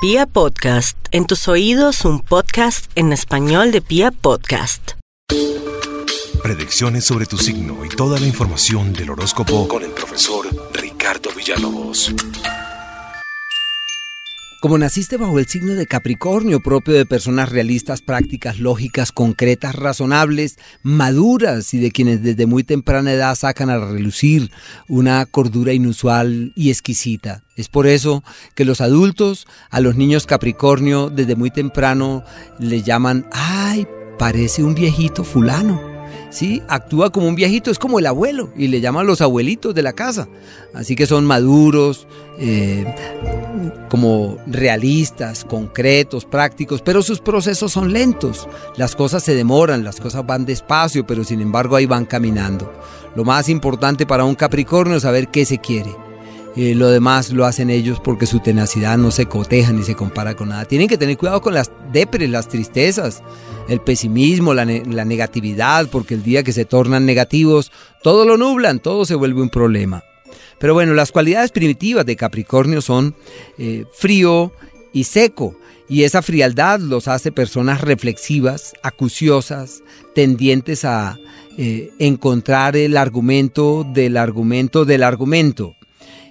Pia Podcast, en tus oídos un podcast en español de Pia Podcast. Predicciones sobre tu signo y toda la información del horóscopo con el profesor Ricardo Villalobos. Como naciste bajo el signo de Capricornio, propio de personas realistas, prácticas, lógicas, concretas, razonables, maduras y de quienes desde muy temprana edad sacan a relucir una cordura inusual y exquisita. Es por eso que los adultos a los niños Capricornio desde muy temprano le llaman, ay, parece un viejito fulano. ¿Sí? Actúa como un viejito, es como el abuelo, y le llaman los abuelitos de la casa. Así que son maduros, eh, como realistas, concretos, prácticos, pero sus procesos son lentos. Las cosas se demoran, las cosas van despacio, pero sin embargo ahí van caminando. Lo más importante para un Capricornio es saber qué se quiere lo demás lo hacen ellos porque su tenacidad no se coteja ni se compara con nada. Tienen que tener cuidado con las depres, las tristezas, el pesimismo, la, negatividad, porque el día que se tornan negativos, todo lo nublan, todo se vuelve un problema. Pero bueno, las cualidades primitivas de Capricornio son eh, frío y seco. Y esa frialdad los hace personas reflexivas, acuciosas, tendientes a eh, encontrar el argumento del argumento del argumento.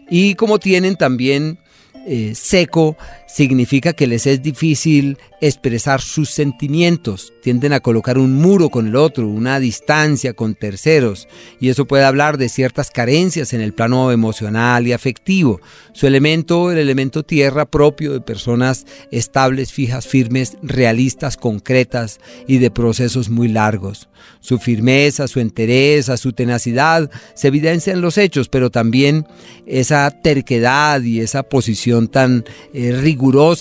Y como tienen también eh, seco, significa que les es difícil expresar sus sentimientos, tienden a colocar un muro con el otro, una distancia con terceros, y eso puede hablar de ciertas carencias en el plano emocional y afectivo. Su elemento, el elemento tierra propio de personas estables, fijas, firmes, realistas, concretas y de procesos muy largos. Su firmeza, su entereza, su tenacidad se evidencia en los hechos, pero también esa terquedad y esa posición tan eh,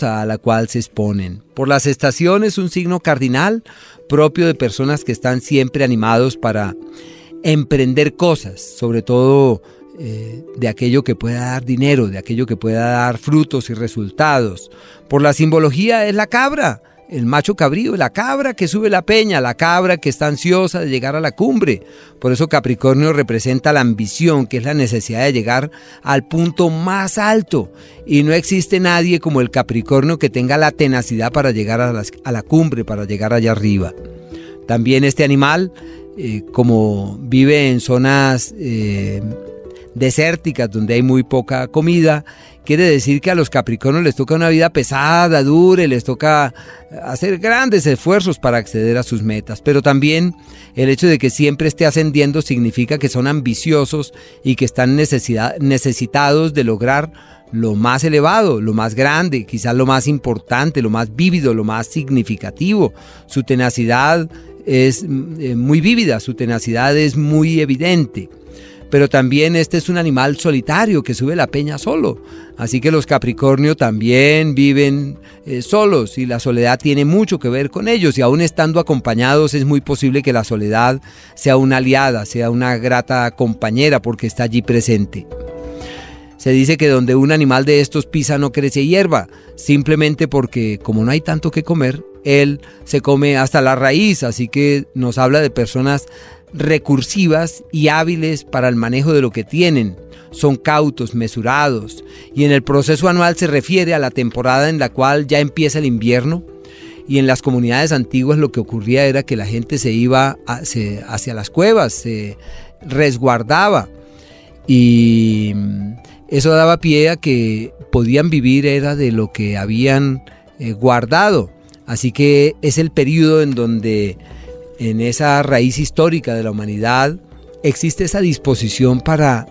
a la cual se exponen. Por las estaciones, un signo cardinal propio de personas que están siempre animados para emprender cosas, sobre todo eh, de aquello que pueda dar dinero, de aquello que pueda dar frutos y resultados. Por la simbología es la cabra, el macho cabrío, la cabra que sube la peña, la cabra que está ansiosa de llegar a la cumbre. Por eso Capricornio representa la ambición, que es la necesidad de llegar al punto más alto. Y no existe nadie como el Capricornio que tenga la tenacidad para llegar a, la cumbre, para llegar allá arriba. También este animal, eh, como vive en zonas eh, desérticas donde hay muy poca comida, quiere decir que a los Capricornios les toca una vida pesada, dura, les toca hacer grandes esfuerzos para acceder a sus metas. Pero también el hecho de que siempre esté ascendiendo significa que son ambiciosos y que están necesitados de lograr lo más elevado, lo más grande, quizás lo más importante, lo más vívido, lo más significativo. Su tenacidad es eh, muy vívida, su tenacidad es muy evidente pero también este es un animal solitario que sube la peña solo. Así que los Capricornio también viven eh, solos y la soledad tiene mucho que ver con ellos y aún estando acompañados es muy posible que la soledad sea una aliada, sea una grata compañera porque está allí presente. Se dice que donde un animal de estos pisa no crece hierba, simplemente porque como no hay tanto que comer, él se come hasta la raíz, así que nos habla de personas recursivas y hábiles para el manejo de lo que tienen. Son cautos, mesurados, y en el proceso anual se refiere a la temporada en la cual ya empieza el invierno. Y en las comunidades antiguas lo que ocurría era que la gente se iba hacia las cuevas, se resguardaba. Y eso daba pie a que podían vivir era de lo que habían eh, guardado. Así que es el periodo en donde en esa raíz histórica de la humanidad, existe esa disposición para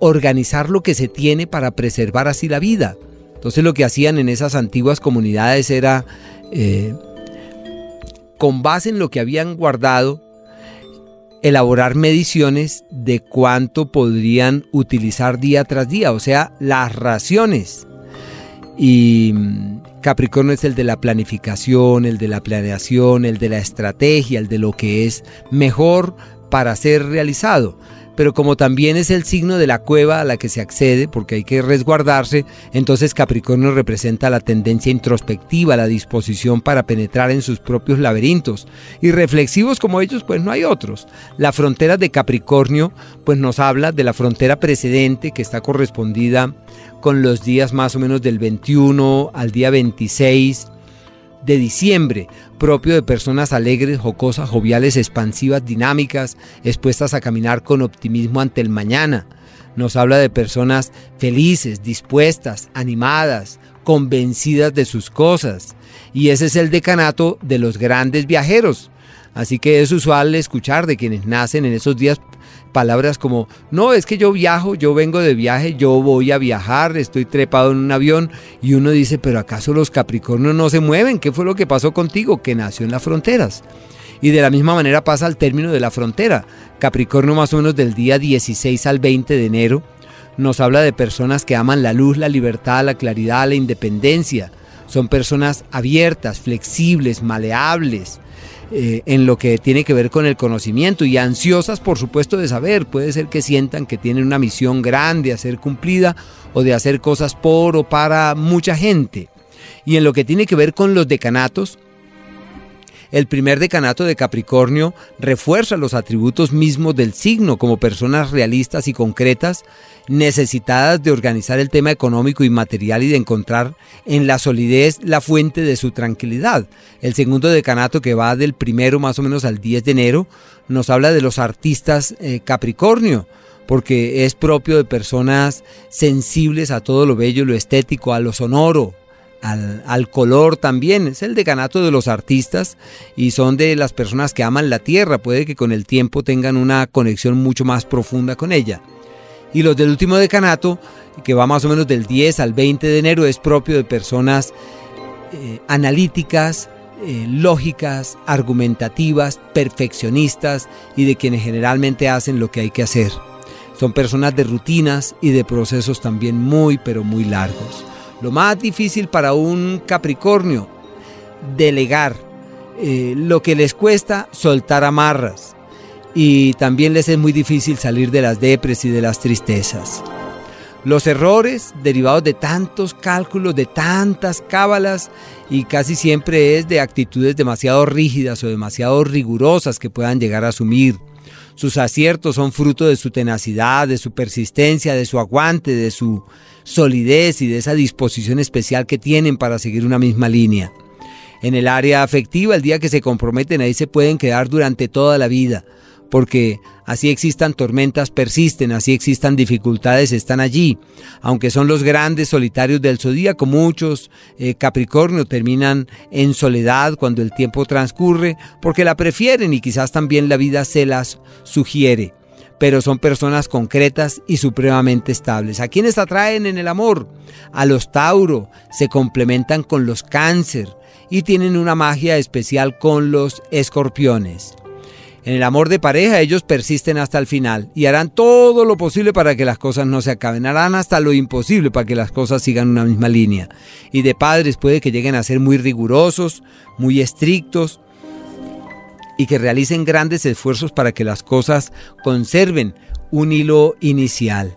organizar lo que se tiene para preservar así la vida. Entonces lo que hacían en esas antiguas comunidades era, eh, con base en lo que habían guardado, elaborar mediciones de cuánto podrían utilizar día tras día, o sea, las raciones. Y Capricornio es el de la planificación, el de la planeación, el de la estrategia, el de lo que es mejor para ser realizado. Pero como también es el signo de la cueva a la que se accede, porque hay que resguardarse, entonces Capricornio representa la tendencia introspectiva, la disposición para penetrar en sus propios laberintos. Y reflexivos como ellos, pues no hay otros. La frontera de Capricornio, pues nos habla de la frontera precedente que está correspondida con los días más o menos del 21 al día 26 de diciembre, propio de personas alegres, jocosas, joviales, expansivas, dinámicas, expuestas a caminar con optimismo ante el mañana. Nos habla de personas felices, dispuestas, animadas, convencidas de sus cosas. Y ese es el decanato de los grandes viajeros. Así que es usual escuchar de quienes nacen en esos días palabras como, no, es que yo viajo, yo vengo de viaje, yo voy a viajar, estoy trepado en un avión y uno dice, pero ¿acaso los Capricornios no se mueven? ¿Qué fue lo que pasó contigo? Que nació en las fronteras. Y de la misma manera pasa al término de la frontera. Capricornio más o menos del día 16 al 20 de enero nos habla de personas que aman la luz, la libertad, la claridad, la independencia. Son personas abiertas, flexibles, maleables, eh, en lo que tiene que ver con el conocimiento y ansiosas por supuesto de saber. Puede ser que sientan que tienen una misión grande a ser cumplida o de hacer cosas por o para mucha gente. Y en lo que tiene que ver con los decanatos, el primer decanato de Capricornio refuerza los atributos mismos del signo como personas realistas y concretas, necesitadas de organizar el tema económico y material y de encontrar en la solidez la fuente de su tranquilidad. El segundo decanato que va del primero más o menos al 10 de enero nos habla de los artistas eh, Capricornio porque es propio de personas sensibles a todo lo bello, lo estético, a lo sonoro, al, color también. Es el decanato de los artistas y son de las personas que aman la tierra. Puede que con el tiempo tengan una conexión mucho más profunda con ella. Y los del último decanato, que va más o menos del 10 al 20 de enero, es propio de personas eh, analíticas, eh, lógicas, argumentativas, perfeccionistas y de quienes generalmente hacen lo que hay que hacer. Son personas de rutinas y de procesos también muy, pero muy largos. Lo más difícil para un Capricornio, delegar. Eh, lo que les cuesta, soltar amarras. Y también les es muy difícil salir de las depres y de las tristezas. Los errores derivados de tantos cálculos, de tantas cábalas, y casi siempre es de actitudes demasiado rígidas o demasiado rigurosas que puedan llegar a asumir. Sus aciertos son fruto de su tenacidad, de su persistencia, de su aguante, de su solidez y de esa disposición especial que tienen para seguir una misma línea. En el área afectiva, el día que se comprometen ahí se pueden quedar durante toda la vida, porque así existan tormentas persisten, así existan dificultades están allí. Aunque son los grandes solitarios del zodíaco, muchos eh, Capricornio terminan en soledad cuando el tiempo transcurre, porque la prefieren y quizás también la vida se las sugiere pero son personas concretas y supremamente estables. ¿A quiénes atraen en el amor? A los Tauro, se complementan con los Cáncer y tienen una magia especial con los Escorpiones. En el amor de pareja ellos persisten hasta el final y harán todo lo posible para que las cosas no se acaben, harán hasta lo imposible para que las cosas sigan una misma línea. Y de padres puede que lleguen a ser muy rigurosos, muy estrictos, y que realicen grandes esfuerzos para que las cosas conserven un hilo inicial.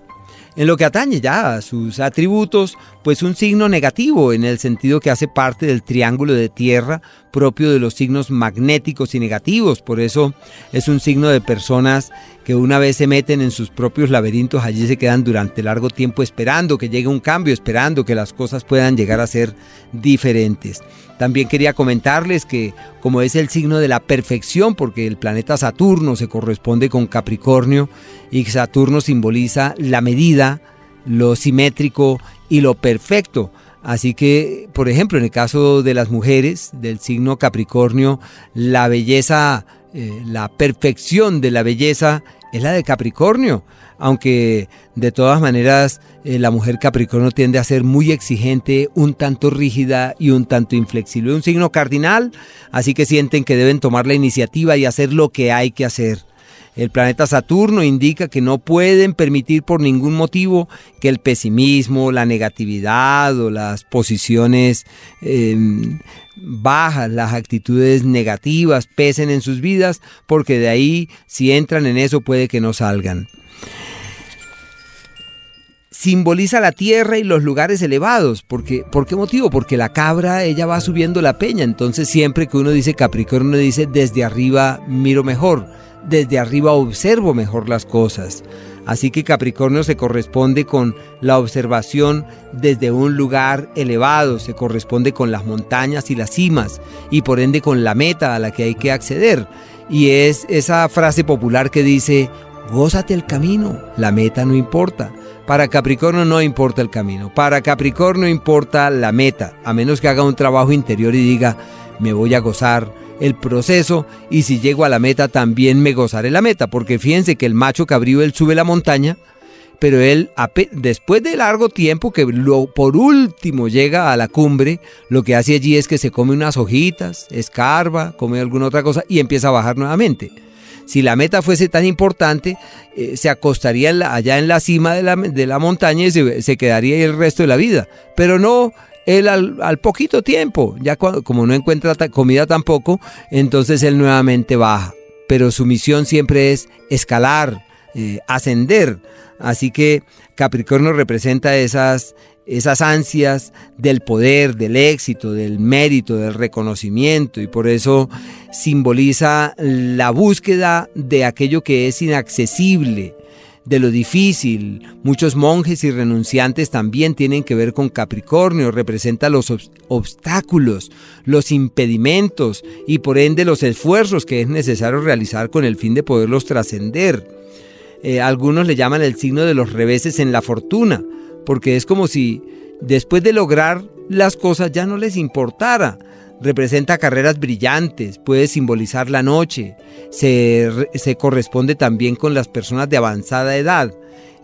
En lo que atañe ya a sus atributos, pues un signo negativo en el sentido que hace parte del triángulo de tierra propio de los signos magnéticos y negativos. Por eso es un signo de personas que una vez se meten en sus propios laberintos, allí se quedan durante largo tiempo esperando que llegue un cambio, esperando que las cosas puedan llegar a ser diferentes. También quería comentarles que como es el signo de la perfección, porque el planeta Saturno se corresponde con Capricornio y Saturno simboliza la medida, lo simétrico y lo perfecto. Así que, por ejemplo, en el caso de las mujeres del signo Capricornio, la belleza, eh, la perfección de la belleza es la de Capricornio, aunque de todas maneras eh, la mujer Capricornio tiende a ser muy exigente, un tanto rígida y un tanto inflexible. Un signo cardinal, así que sienten que deben tomar la iniciativa y hacer lo que hay que hacer. El planeta Saturno indica que no pueden permitir por ningún motivo que el pesimismo, la negatividad o las posiciones em, bajas, las actitudes negativas pesen en sus vidas, porque de ahí si entran en eso puede que no salgan simboliza la tierra y los lugares elevados. Porque, ¿Por qué motivo? Porque la cabra, ella va subiendo la peña. Entonces siempre que uno dice Capricornio, dice desde arriba miro mejor, desde arriba observo mejor las cosas. Así que Capricornio se corresponde con la observación desde un lugar elevado, se corresponde con las montañas y las cimas y por ende con la meta a la que hay que acceder. Y es esa frase popular que dice, gózate el camino, la meta no importa. Para Capricornio no importa el camino, para Capricornio importa la meta, a menos que haga un trabajo interior y diga, me voy a gozar el proceso y si llego a la meta también me gozaré la meta, porque fíjense que el macho cabrío él sube la montaña, pero él después de largo tiempo que por último llega a la cumbre, lo que hace allí es que se come unas hojitas, escarba, come alguna otra cosa y empieza a bajar nuevamente. Si la meta fuese tan importante, eh, se acostaría allá en la cima de la, montaña y se, quedaría ahí el resto de la vida. Pero no, él al, poquito tiempo, ya como no encuentra comida tampoco, entonces él nuevamente baja. Pero su misión siempre es escalar, eh, ascender. Así que Capricornio representa esas, esas ansias del poder, del éxito, del mérito, del reconocimiento y por eso simboliza la búsqueda de aquello que es inaccesible, de lo difícil. Muchos monjes y renunciantes también tienen que ver con Capricornio, representa los obstáculos, los impedimentos y por ende los esfuerzos que es necesario realizar con el fin de poderlos trascender. Eh, algunos le llaman el signo de los reveses en la fortuna, porque es como si después de lograr las cosas ya no les importara. Representa carreras brillantes, puede simbolizar la noche, se, se corresponde también con las personas de avanzada edad.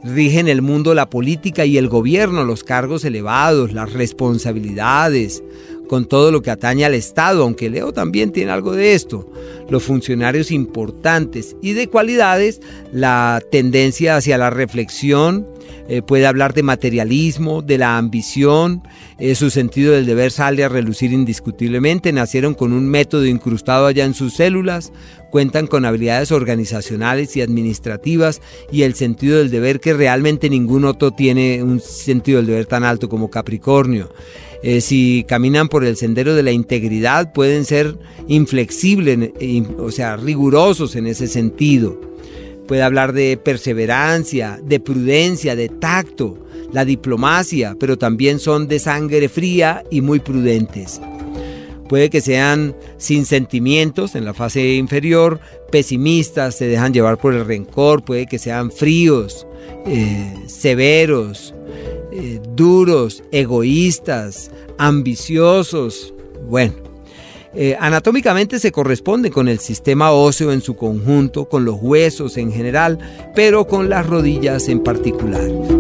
Rigen el mundo la política y el gobierno, los cargos elevados, las responsabilidades, con todo lo que atañe al Estado, aunque Leo también tiene algo de esto, los funcionarios importantes y de cualidades, la tendencia hacia la reflexión, eh, puede hablar de materialismo, de la ambición, eh, su sentido del deber sale a relucir indiscutiblemente, nacieron con un método incrustado allá en sus células, cuentan con habilidades organizacionales y administrativas y el sentido del deber que realmente ningún otro tiene un sentido del deber tan alto como Capricornio. Eh, si caminan por el sendero de la integridad pueden ser inflexibles, o sea, rigurosos en ese sentido puede hablar de perseverancia, de prudencia, de tacto, la diplomacia, pero también son de sangre fría y muy prudentes. Puede que sean sin sentimientos en la fase inferior, pesimistas, se dejan llevar por el rencor, puede que sean fríos, eh, severos, eh, duros, egoístas, ambiciosos. Bueno, eh, anatómicamente se corresponde con el sistema óseo en su conjunto, con los huesos en general, pero con las rodillas en particular.